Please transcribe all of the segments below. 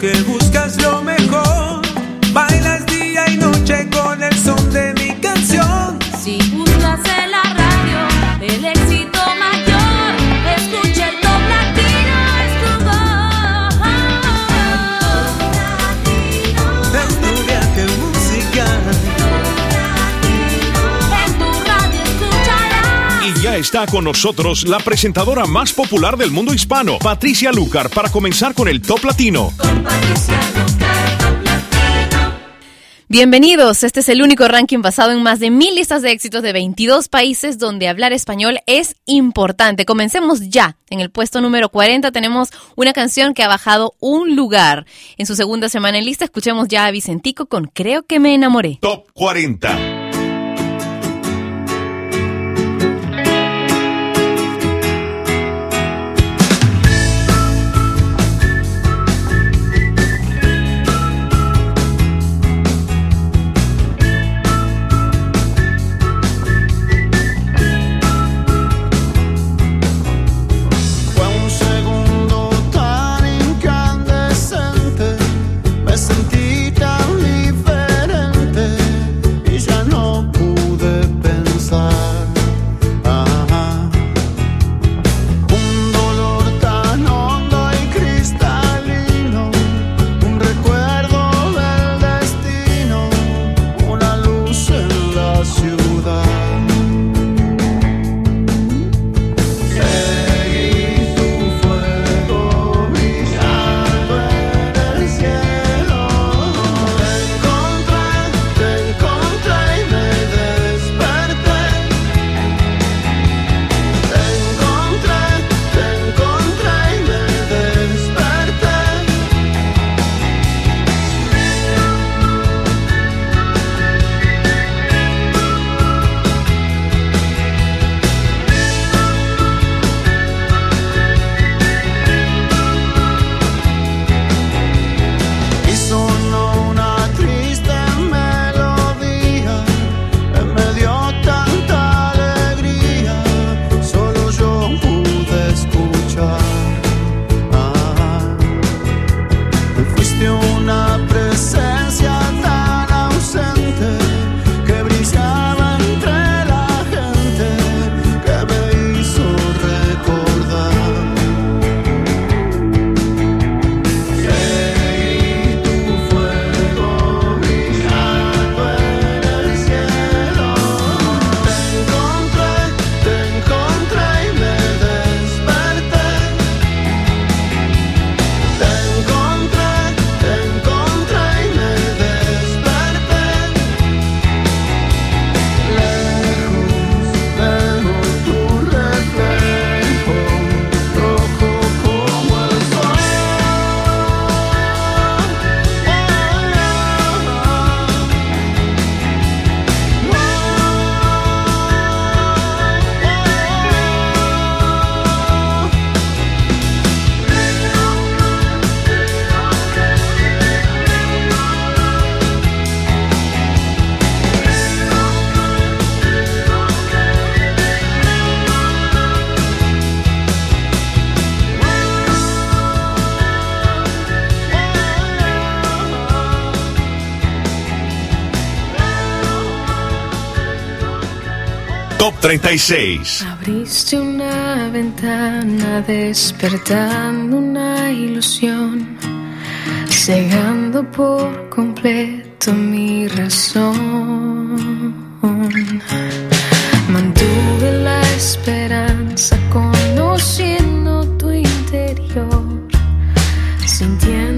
que está con nosotros la presentadora más popular del mundo hispano, Patricia Lucar, para comenzar con el Top Latino. Con Patricia Lucar, top latino. Bienvenidos, este es el único ranking basado en más de mil listas de éxitos de 22 países donde hablar español es importante. Comencemos ya. En el puesto número 40 tenemos una canción que ha bajado un lugar. En su segunda semana en lista escuchemos ya a Vicentico con Creo que me enamoré. Top 40. Top 36. Abriste una ventana despertando una ilusión, cegando por completo mi razón. Mantuve la esperanza conociendo tu interior, sintiendo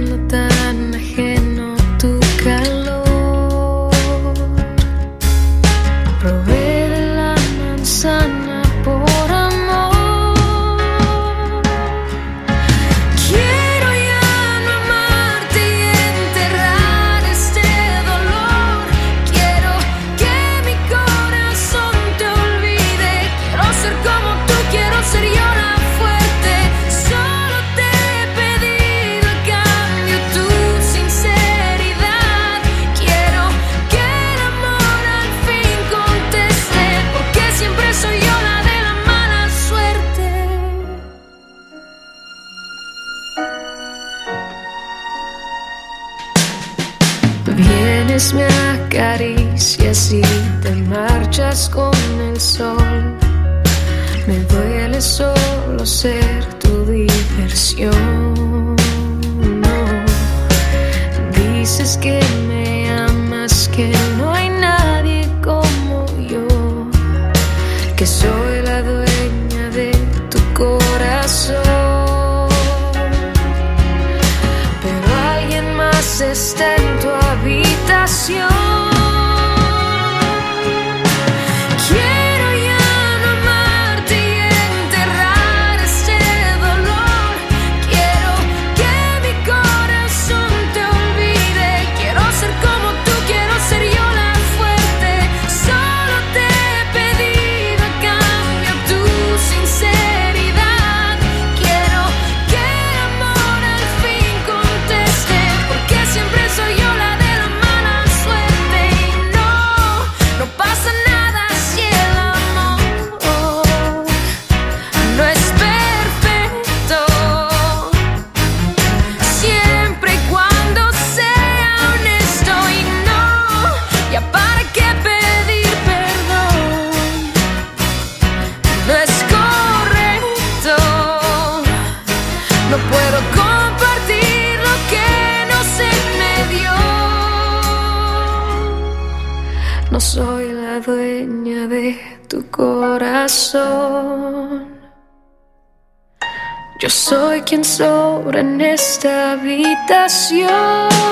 con el sol. Me duele solo ser tu diversión. Dices que me amas, que no hay nadie como yo, que soy la dueña de tu corazón. Pero alguien más está en tu habitación. Sobra en esta habitación.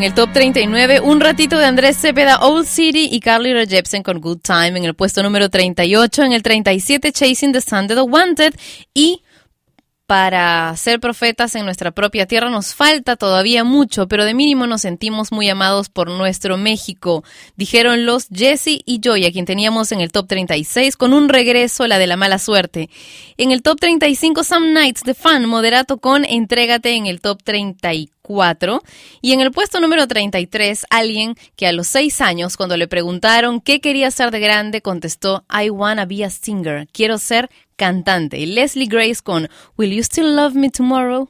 En el top 39, un ratito de Andrés Cepeda, Old City y Carly Rae Jepsen con Good Time. En el puesto número 38, en el 37, Chasing the Sun de The Wanted. Y para ser profetas en nuestra propia tierra nos falta todavía mucho, pero de mínimo nos sentimos muy amados por nuestro México, dijeron los Jesse y Joy, a quien teníamos en el top 36 con un regreso la de la mala suerte. En el top 35 Some Nights de Fan, moderato con Entrégate en el top 34 y en el puesto número 33 alguien que a los 6 años cuando le preguntaron qué quería ser de grande contestó I wanna be a singer, quiero ser cantante. Y Leslie Grace con Will You Still Love Me Tomorrow?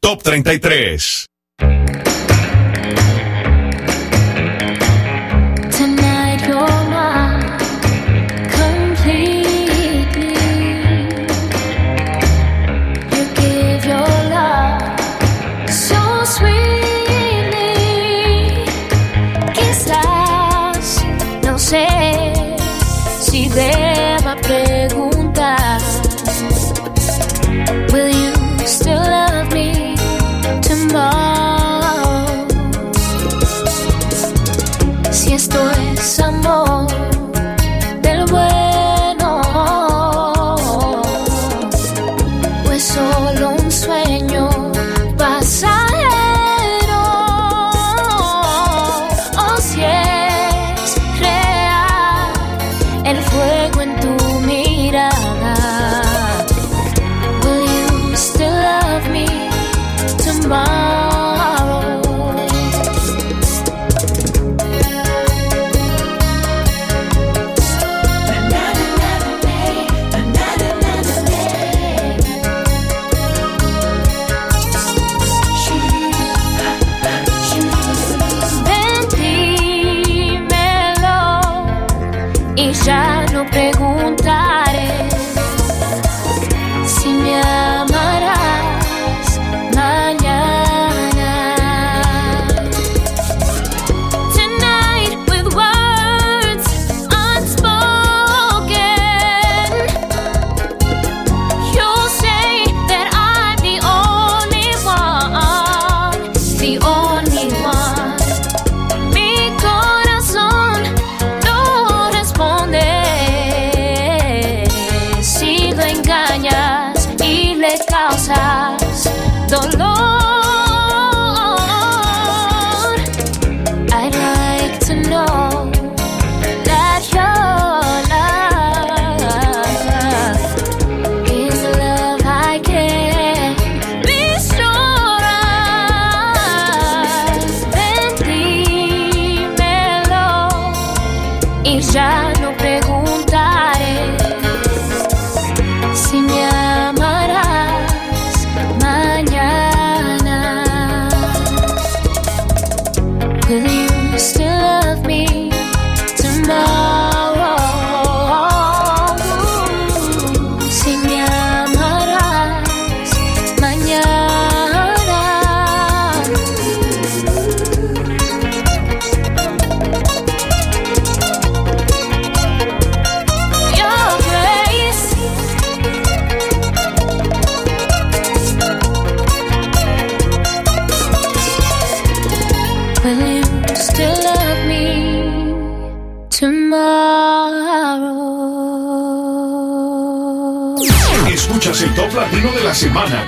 Top 33.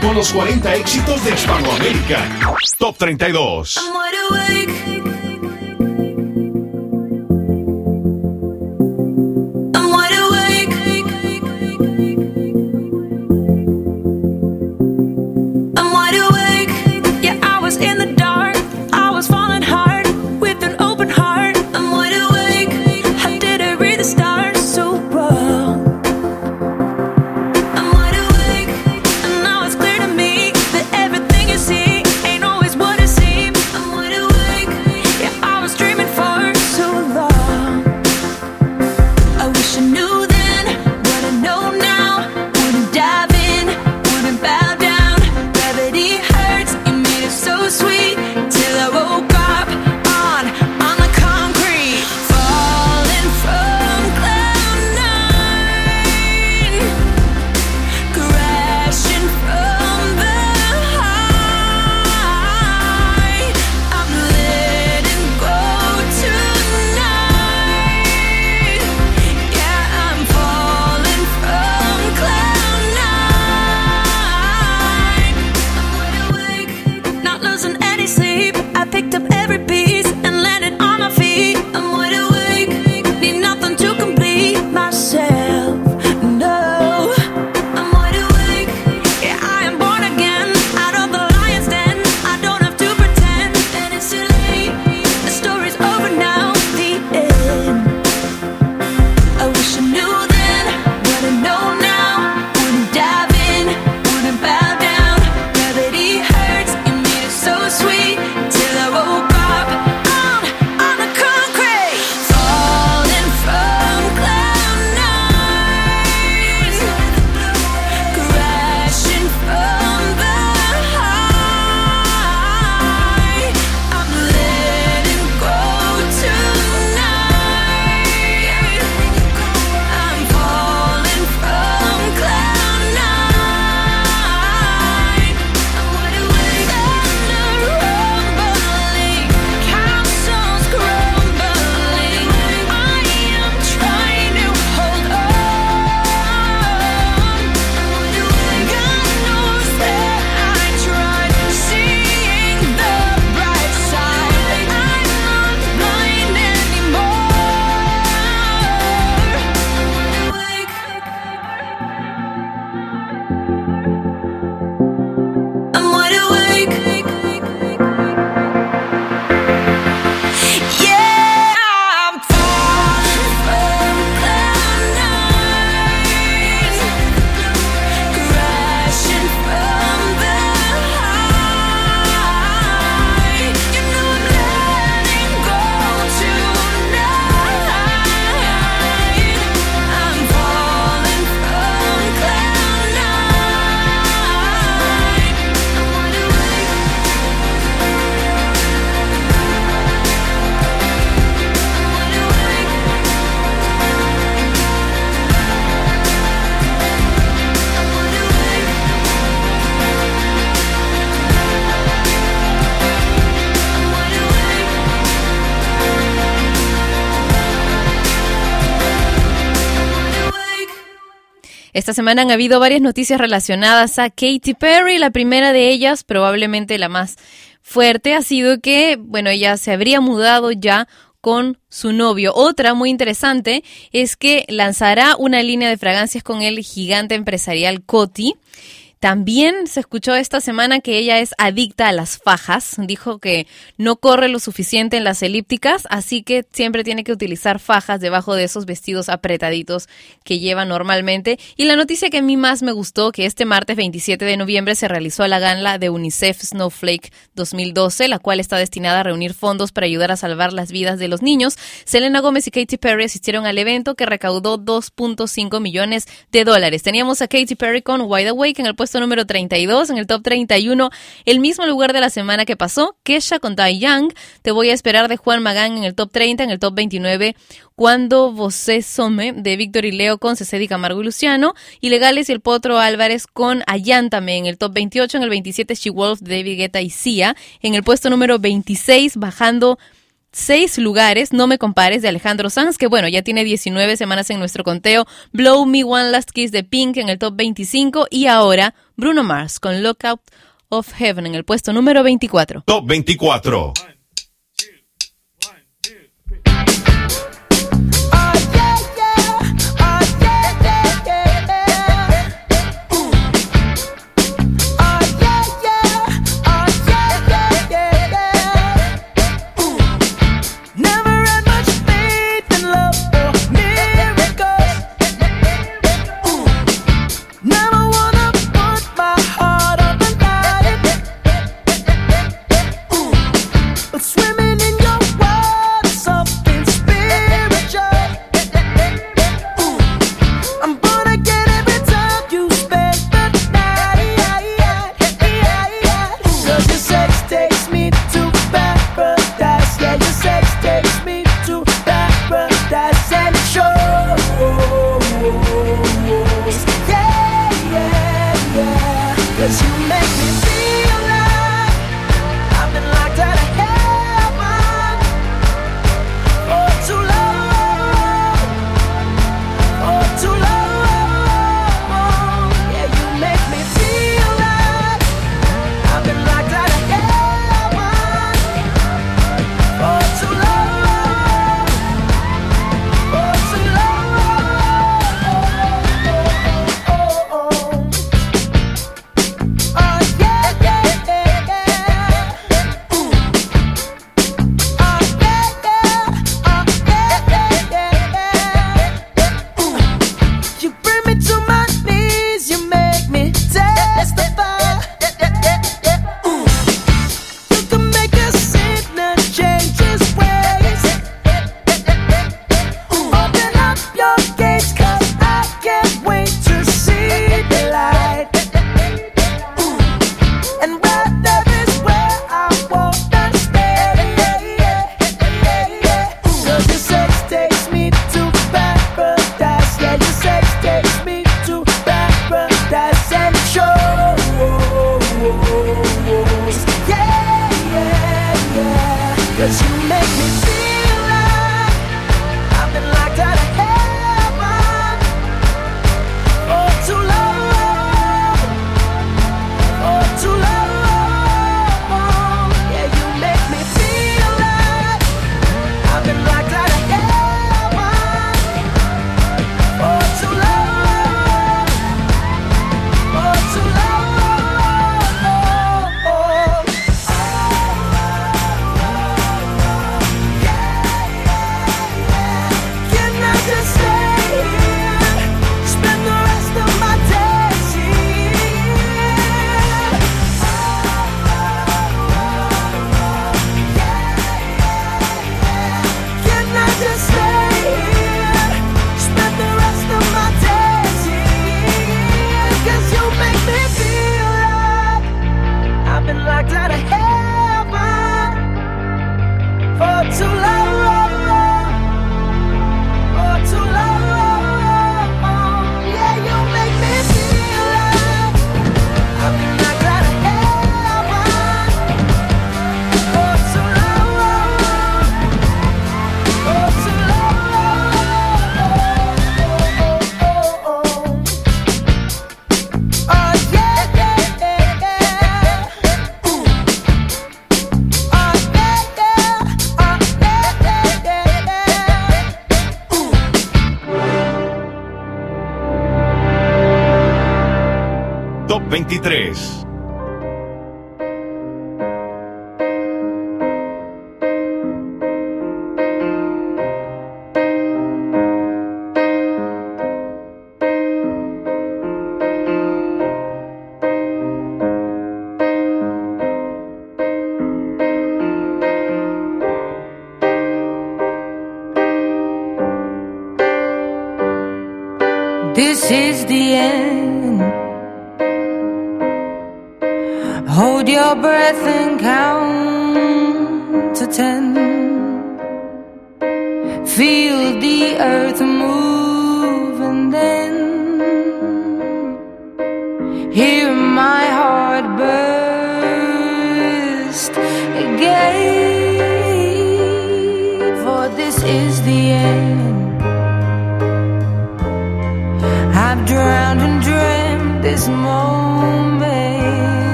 Con los 40 éxitos de Hispanoamérica. Top 32. Esta semana han habido varias noticias relacionadas a Katy Perry. La primera de ellas, probablemente la más fuerte, ha sido que, bueno, ella se habría mudado ya con su novio. Otra muy interesante es que lanzará una línea de fragancias con el gigante empresarial Coty. También se escuchó esta semana que ella es adicta a las fajas. Dijo que no corre lo suficiente en las elípticas, así que siempre tiene que utilizar fajas debajo de esos vestidos apretaditos que lleva normalmente. Y la noticia que a mí más me gustó, que este martes 27 de noviembre se realizó la gala de UNICEF Snowflake 2012, la cual está destinada a reunir fondos para ayudar a salvar las vidas de los niños. Selena Gómez y Katy Perry asistieron al evento que recaudó 2.5 millones de dólares. Teníamos a Katy Perry con Wide Awake en el puesto número 32, en el top 31, el mismo lugar de la semana que pasó, Kesha con Die Young, Te voy a esperar de Juan Magán en el top 30, en el top 29, Cuando Vosé Some de Víctor y Leo con Cecedi Camargo y Luciano, Ilegales y el Potro Álvarez con Ayántame en el top 28, en el 27 She Wolf de David Guetta y Sia, en el puesto número 26, bajando seis lugares, No me compares, de Alejandro Sanz, que bueno, ya tiene 19 semanas en nuestro conteo, Blow Me One Last Kiss de Pink en el top 25 y ahora Bruno Mars con Lookout of Heaven en el puesto número 24. Top 24.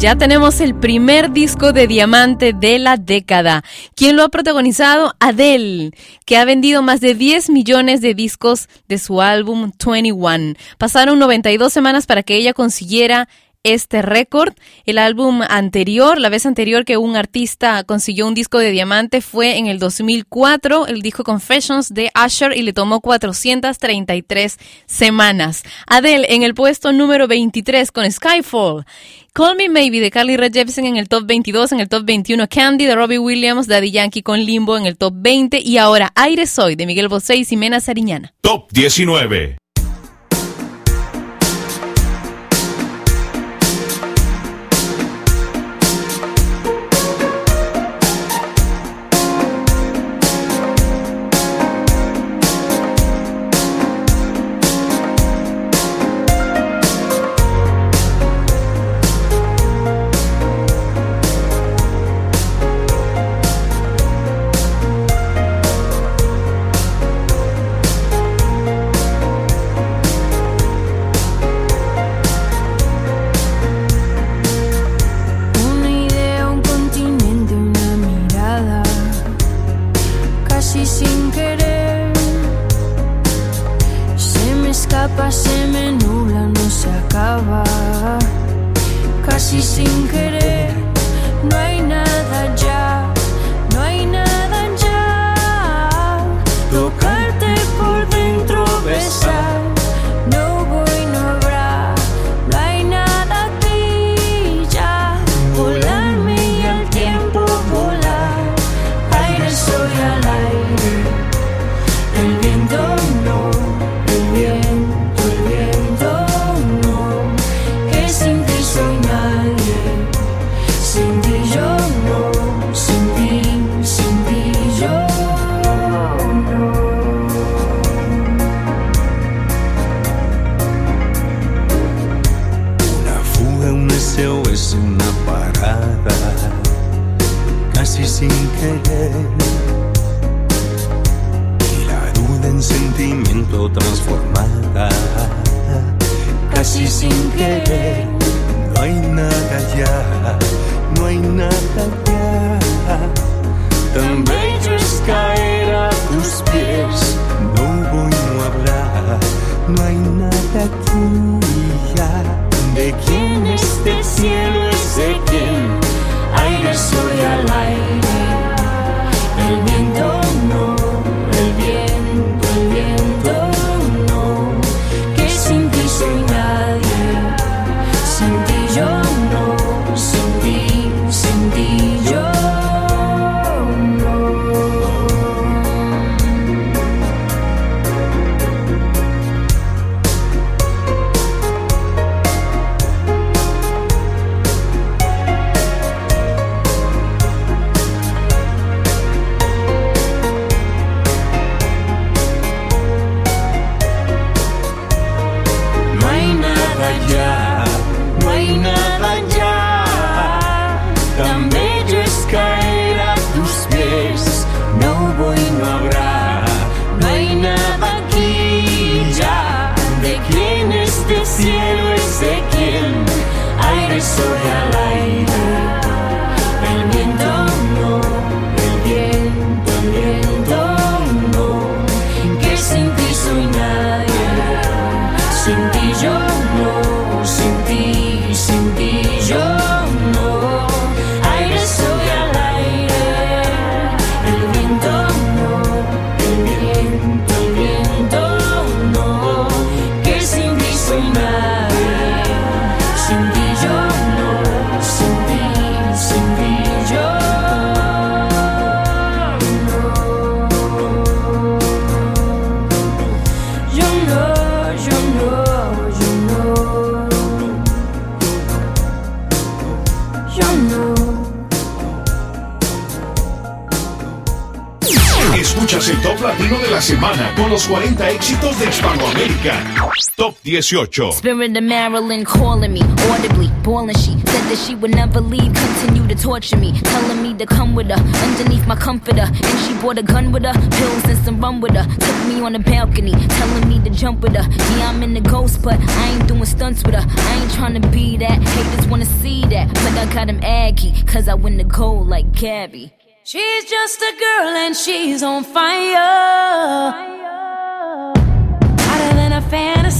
Ya tenemos el primer disco de diamante de la década. ¿Quién lo ha protagonizado? Adele, que ha vendido más de 10 millones de discos de su álbum 21. Pasaron 92 semanas para que ella consiguiera este récord. El álbum anterior, la vez anterior que un artista consiguió un disco de diamante fue en el 2004, el disco Confessions de Usher y le tomó 433 semanas. Adele en el puesto número 23 con Skyfall. Call Me Maybe de Carly Rae Jepsen en el top 22, en el top 21 Candy de Robbie Williams, Daddy Yankee con Limbo en el top 20 y ahora Aire Soy de Miguel Bosé y Ximena Sariñana. Top 19. Semana con los 40 éxitos de Hispanoamérica. Top 18. Spirit of Marilyn calling me audibly, bawling. She said that she would never leave, continue to torture me, telling me to come with her underneath my comforter. And she brought a gun with her, pills and some rum with her. Took me on the balcony, telling me to jump with her. Yeah, I'm in the ghost, but I ain't doing stunts with her. I ain't trying to be that. Haters wanna see that, but I got him aggy, cause I win the gold like Gabby. She's just a girl and she's on fire. Hotter than a fantasy.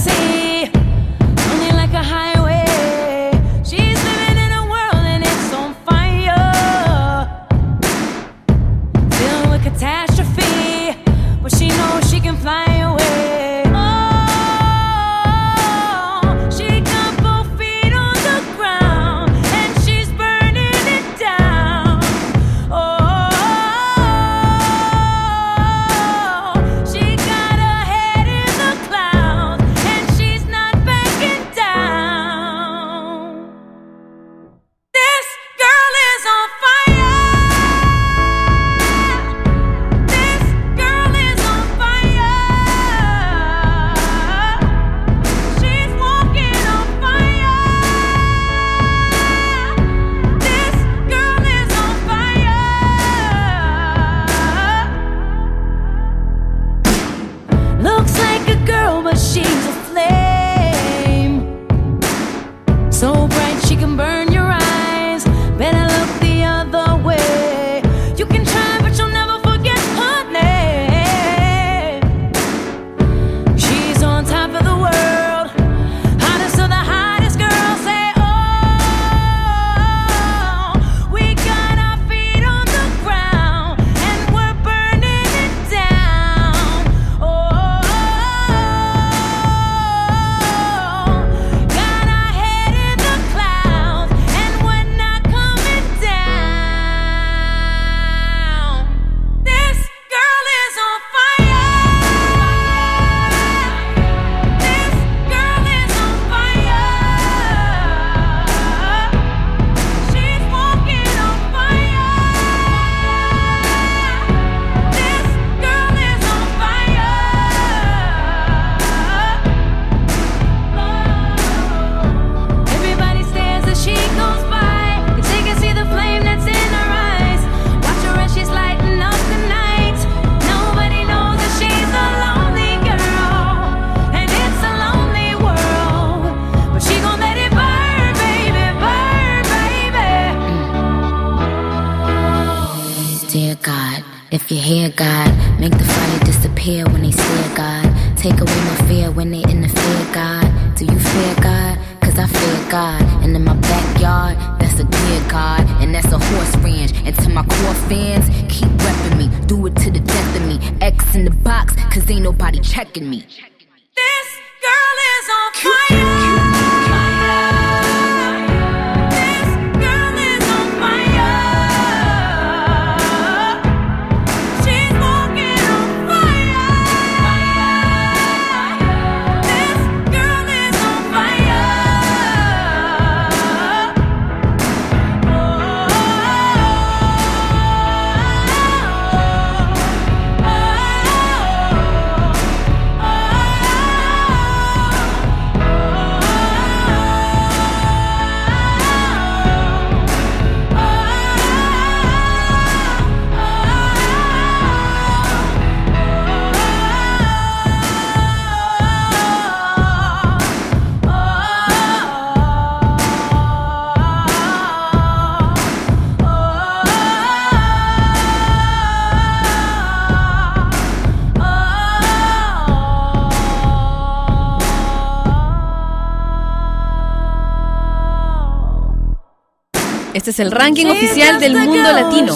Este es el ranking oficial del mundo latino.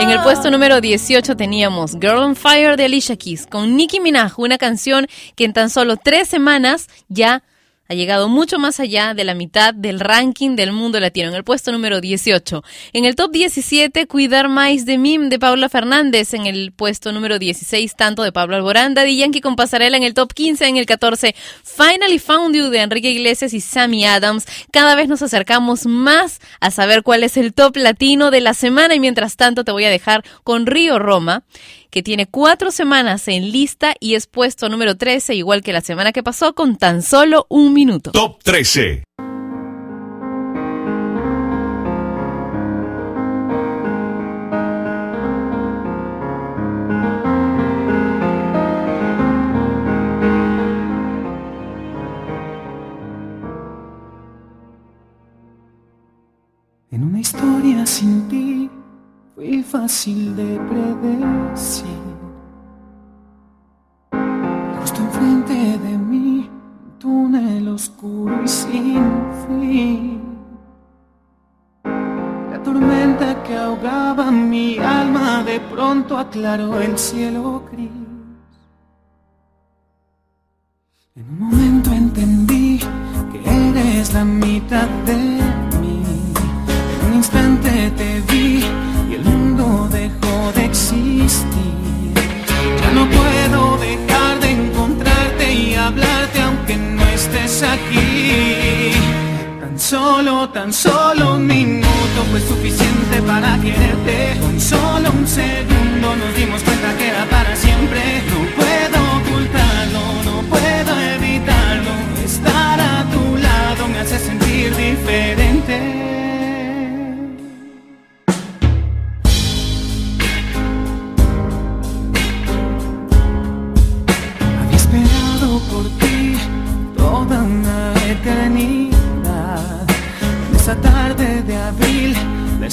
En el puesto número 18 teníamos Girl on Fire de Alicia Keys con Nicki Minaj, una canción que en tan solo tres semanas ya ha llegado mucho más allá de la mitad del ranking del mundo latino, en el puesto número 18. En el top 17, Cuidar Más de Mim de Paula Fernández, en el puesto número 16, tanto de Pablo Alborán, Daddy Yankee con Pasarela en el top 15, en el 14, Finally Found You de Enrique Iglesias y Sammy Adams. Cada vez nos acercamos más a saber cuál es el top latino de la semana y mientras tanto te voy a dejar con Río Roma que tiene cuatro semanas en lista y es puesto número 13, igual que la semana que pasó, con tan solo un minuto. Top 13. En una historia sin ti fui fácil de predecir. Justo enfrente de mí, un túnel oscuro y sin fin. La tormenta que ahogaba mi alma de pronto aclaró el cielo gris. En un momento entendí que eres la mitad de mí. En un instante Ya no puedo dejar de encontrarte y hablarte aunque no estés aquí. Tan solo, tan solo un minuto fue suficiente para quererte. Con solo un segundo nos dimos cuenta que era para siempre. No puedo ocultarlo, no puedo evitarlo. Estar a tu lado me hace sentir diferente.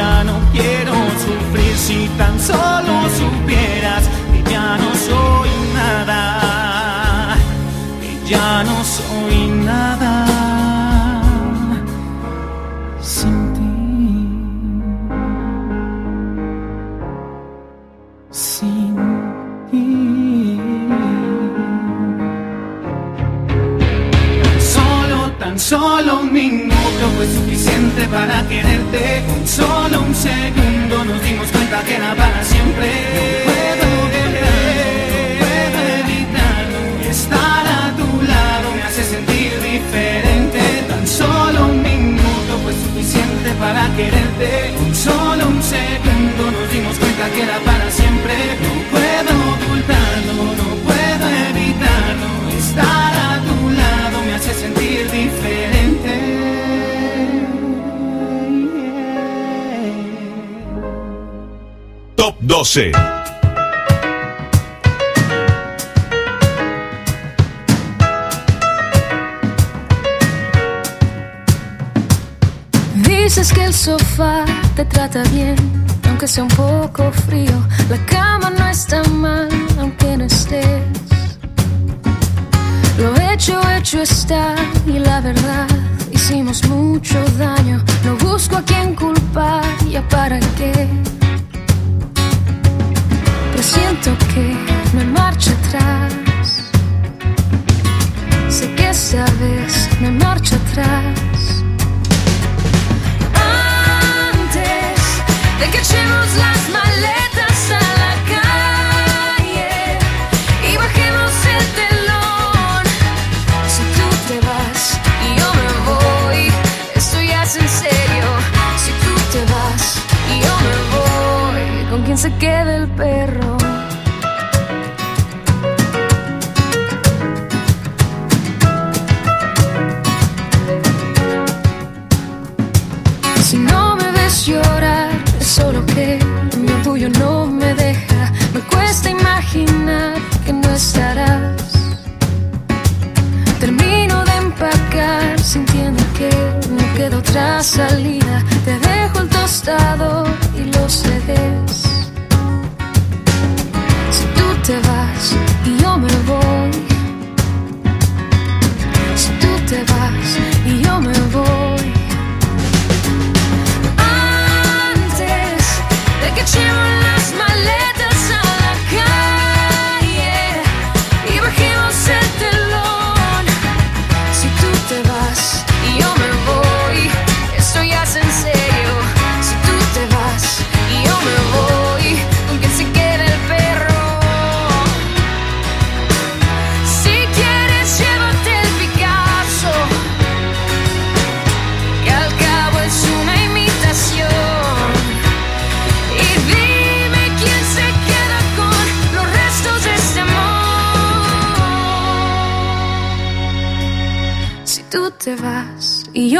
Ya no quiero sufrir. Si tan solo supieras que ya no soy nada, que ya no soy nada 12. Dices que el sofá te trata bien, se queda el perro? Si no me ves llorar, es solo que mi orgullo no me deja. Me cuesta imaginar que no estarás. Termino de empacar sintiendo que no queda otra salida. Te dejo el tostado y los CDs. Si tú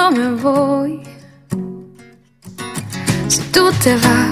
yo me voy, si tú te vas.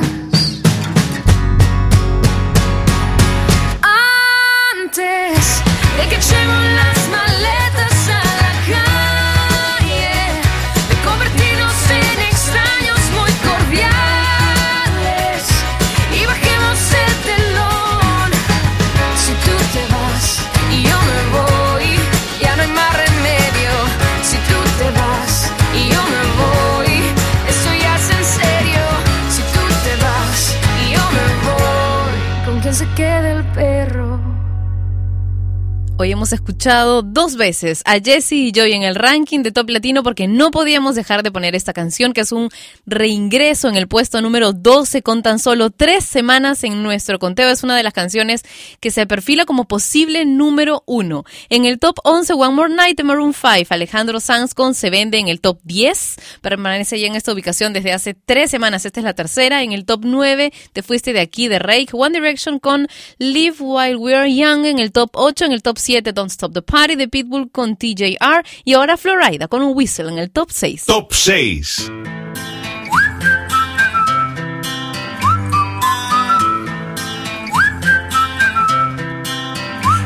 Hoy hemos escuchado dos veces a Jesse y Joy en el ranking de Top Latino porque no podíamos dejar de poner esta canción que es un reingreso en el puesto número 12 con tan solo tres semanas en nuestro conteo. Es una de las canciones que se perfila como posible número uno. En el top 11, One More Night de Maroon 5, Alejandro Sanz con Se Vende en el top 10. Permanece ya en esta ubicación desde hace tres semanas. Esta es la tercera. En el top 9, Te Fuiste de Aquí de Rake. One Direction con Live While We're Young en el top 8. En el top 7, Don't Stop the Party de Pitbull con TJR. Y ahora Florida con un Whistle en el top 6. Top 6.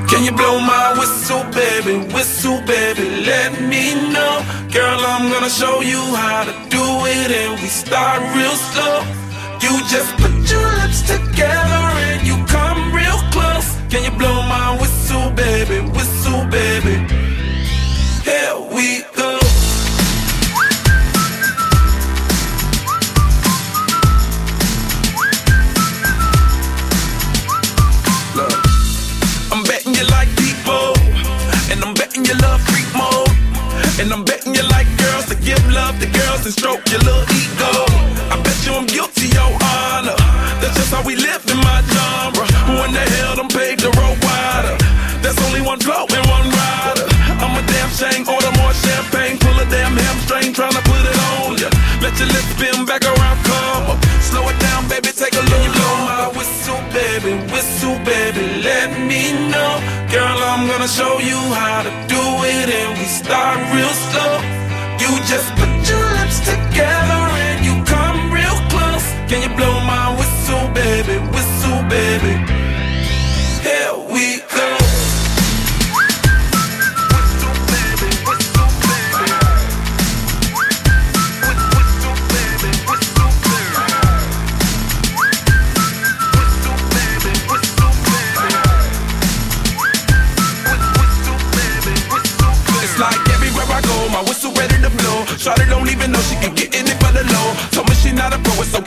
Can you blow my whistle, baby? Whistle, baby, let me know. Girl, I'm gonna show you how to do it, and we start real slow. You just put your lips together and you come real close. Can you blow my whistle, baby? Whistle, baby. Here we go. Look, I'm betting you like people, and I'm betting you love freak mode, and I'm betting you like girls to give love to girls and stroke your little ego. I bet you I'm guilty, your honor. That's just how we live in my genre. Who in the hell done paved the road wider? There's only one flow and one rider. I'm a damn shame, order more champagne, pull a damn hamstring, tryna put it on ya. Let your lips spin back around, come up. Slow it down, baby, take a look. You blow my whistle, baby, whistle, baby, let me know. Girl, I'm gonna show you how to do it, and we start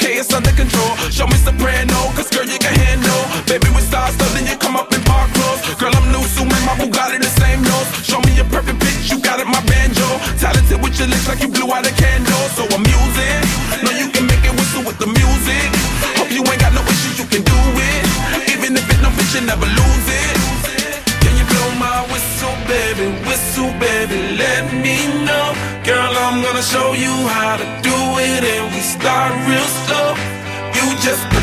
okay, it's under control. Show me soprano, cause girl, you can handle. Baby, with stars, so then you come up in park clothes. Girl, I'm new, so my Bugatti the same nose. Show me a perfect pitch, you got it, my banjo. Talented with your lips like you blew out a candle. So I'm using, know you can make it whistle with the music. Hope you ain't got no issues, you can do it. Even if it no fit, you never lose it. Can you blow my whistle, baby? Whistle, baby, let me know. Girl, I'm gonna show you how to do it, and got real stuff. You just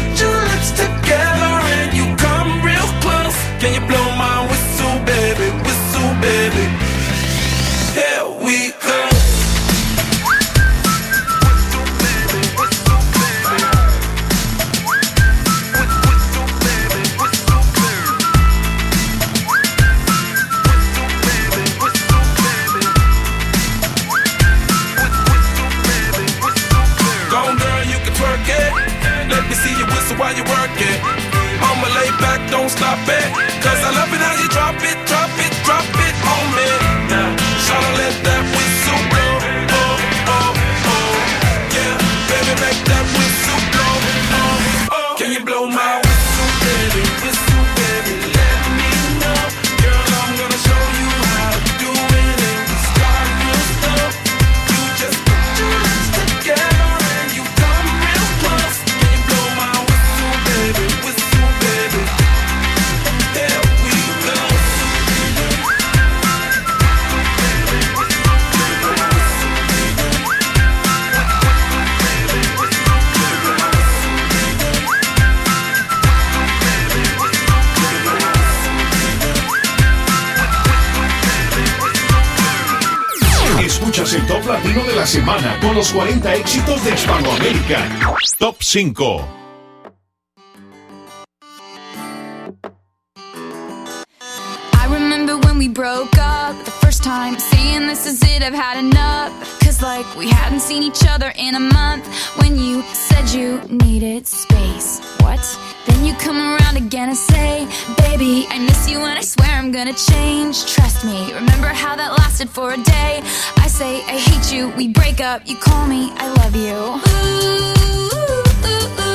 los 40 éxitos de Hispanoamérica. Top 5. I remember when we broke up the first time, saying this is it, I've had enough. Cause like we hadn't seen each other in a month when you said you needed space. What? Then you come around again and say, Baby, I miss you and I swear I'm gonna change. Me, remember how that lasted for a day? I say, I hate you, we break up, you call me, I love you. Ooh, ooh, ooh,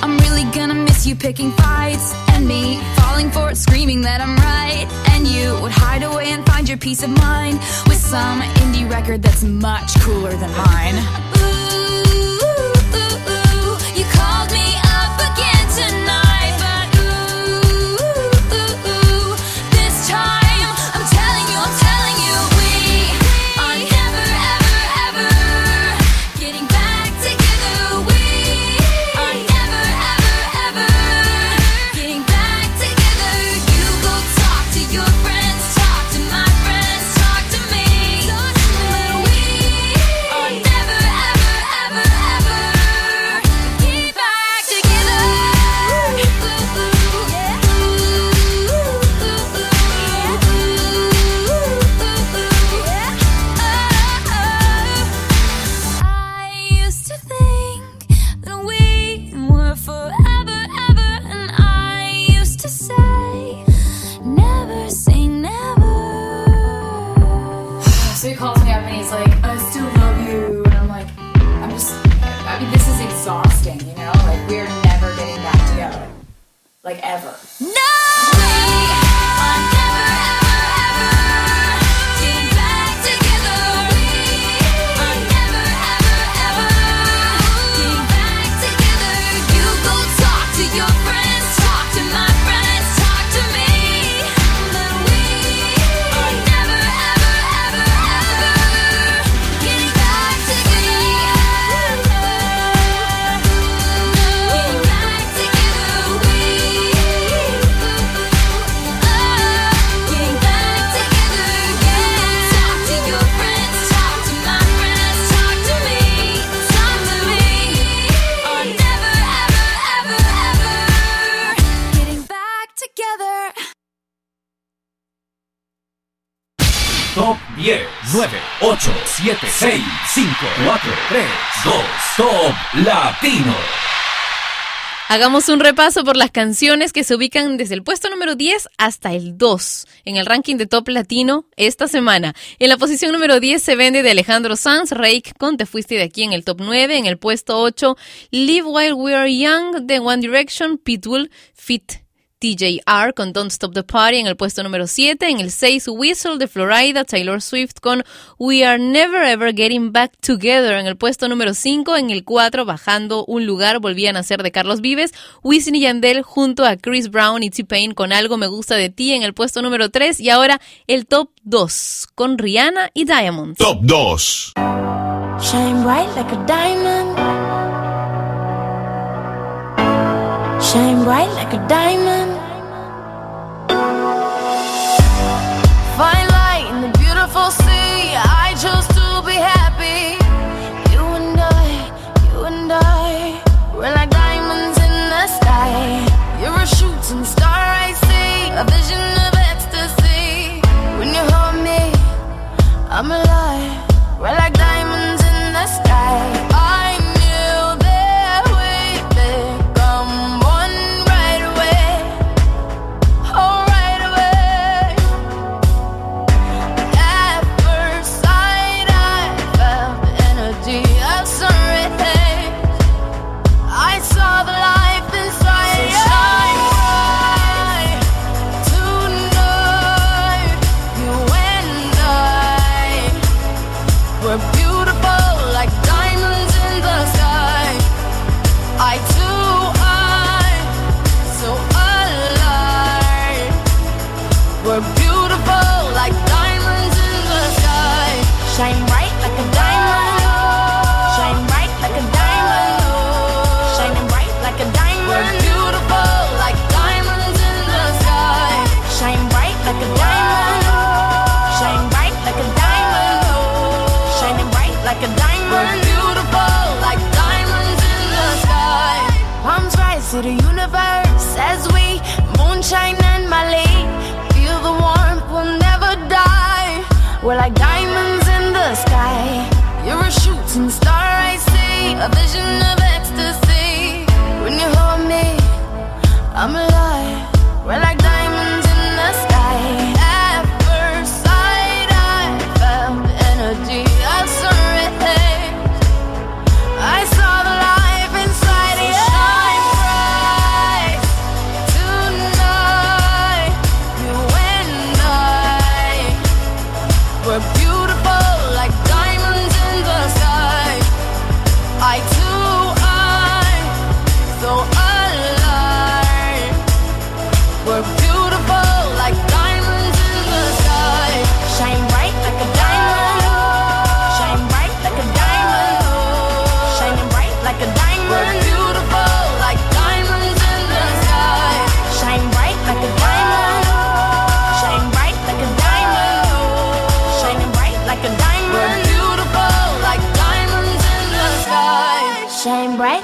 I'm really gonna miss you picking fights and me falling for it, screaming that I'm right. And you would hide away and find your peace of mind with some indie record that's much cooler than mine. Ooh, 8, 7, 6, 5, 4, 3, 2, Top Latino. Hagamos un repaso por las canciones que se ubican desde el puesto número 10 hasta el 2 en el ranking de Top Latino esta semana. En la posición número 10 se vende de Alejandro Sanz, Rake con Te Fuiste de aquí en el top 9. En el puesto 8, Live While We Are Young de One Direction, Pitbull, Fit TJR con Don't Stop the Party en el puesto número 7. En el 6, Whistle de Florida, Taylor Swift con We Are Never Ever Getting Back Together en el puesto número 5. En el 4, bajando un lugar, volvían a ser de Carlos Vives, Wisin y Yandel junto a Chris Brown y T-Pain con Algo Me Gusta de Ti en el puesto número 3. Y ahora el top 2 con Rihanna y Diamonds. Top 2. Shine bright like a diamond. Shine bright like a diamond. Fine light in the beautiful sea. I chose to be happy. You and I, you and I, we're like diamonds in the sky. You're a shooting star I see, a vision of ecstasy. When you hold me, I'm alive. We're like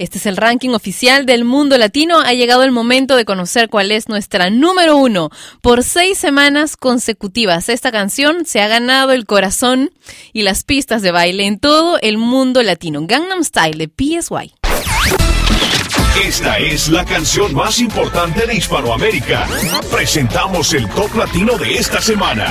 Este es el ranking oficial del mundo latino. Ha llegado el momento de conocer cuál es nuestra número uno. Por seis semanas consecutivas, esta canción se ha ganado el corazón y las pistas de baile en todo el mundo latino. Gangnam Style de PSY. Esta es la canción más importante de Hispanoamérica. Presentamos el top latino de esta semana.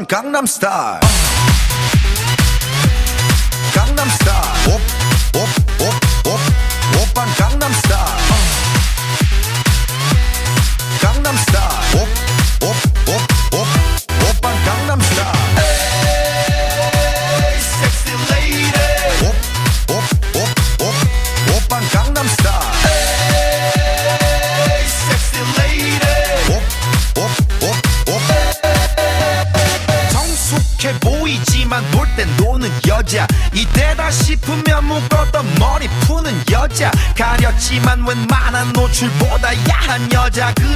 Gangnam Style. 여자 그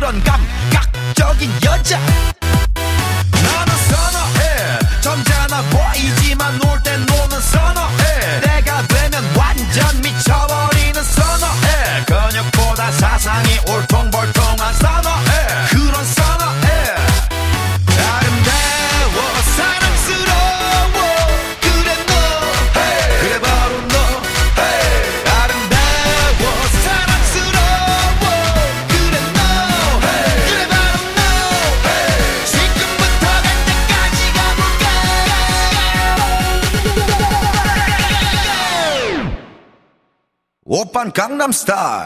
오빤 강남스타일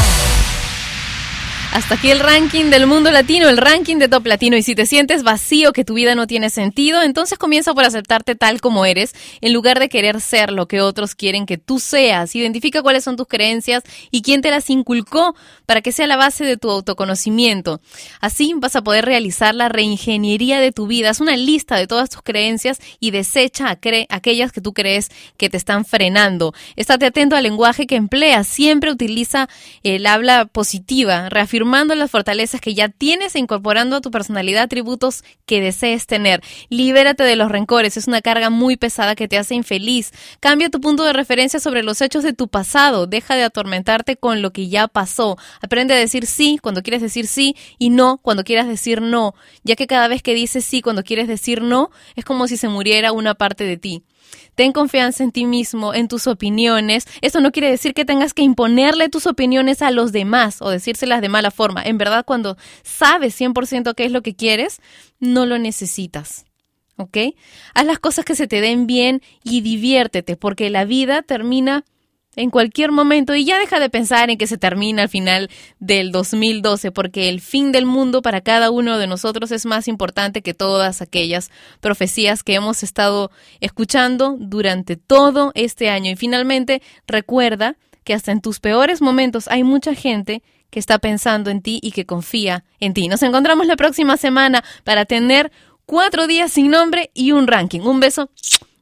Hasta aquí el ranking del mundo latino, el ranking de top latino. Y si te sientes vacío, que tu vida no tiene sentido, entonces comienza por aceptarte tal como eres, en lugar de querer ser lo que otros quieren que tú seas. Identifica cuáles son tus creencias y quién te las inculcó para que sea la base de tu autoconocimiento. Así vas a poder realizar la reingeniería de tu vida. Haz una lista de todas tus creencias y desecha aquellas que tú crees que te están frenando. Estate atento al lenguaje que empleas. Siempre utiliza el habla positiva, reafirmando las fortalezas que ya tienes e incorporando a tu personalidad atributos que desees tener. Libérate de los rencores, es una carga muy pesada que te hace infeliz. Cambia tu punto de referencia sobre los hechos de tu pasado, deja de atormentarte con lo que ya pasó. Aprende a decir sí cuando quieres decir sí y no cuando quieras decir no, ya que cada vez que dices sí cuando quieres decir no, es como si se muriera una parte de ti. Ten confianza en ti mismo, en tus opiniones. Esto no quiere decir que tengas que imponerle tus opiniones a los demás o decírselas de mala forma. En verdad, cuando sabes 100% qué es lo que quieres, no lo necesitas. ¿Ok? Haz las cosas que se te den bien y diviértete, porque la vida termina en cualquier momento y ya deja de pensar en que se termina al final del 2012 porque el fin del mundo para cada uno de nosotros es más importante que todas aquellas profecías que hemos estado escuchando durante todo este año y finalmente recuerda que hasta en tus peores momentos hay mucha gente que está pensando en ti y que confía en ti. Nos encontramos la próxima semana para tener cuatro días sin nombre y un ranking. Un beso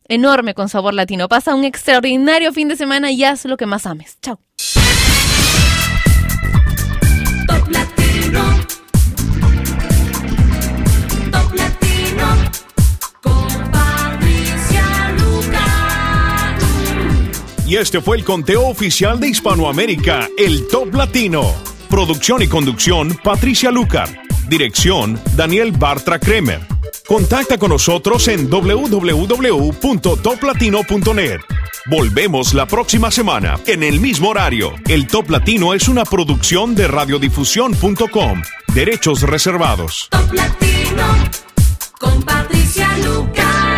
enorme con sabor latino. Pasa un extraordinario fin de semana y haz lo que más ames. Chao. Top Latino. Top Latino. Con Patricia Luca. Y este fue el conteo oficial de Hispanoamérica, el Top Latino. Producción y conducción, Patricia Lucar. Dirección, Daniel Bartra Kremer. Contacta con nosotros en www.toplatino.net. Volvemos la próxima semana, en el mismo horario. El Top Latino es una producción de radiodifusión.com. Derechos reservados. Top Latino. Con Patricia Luca.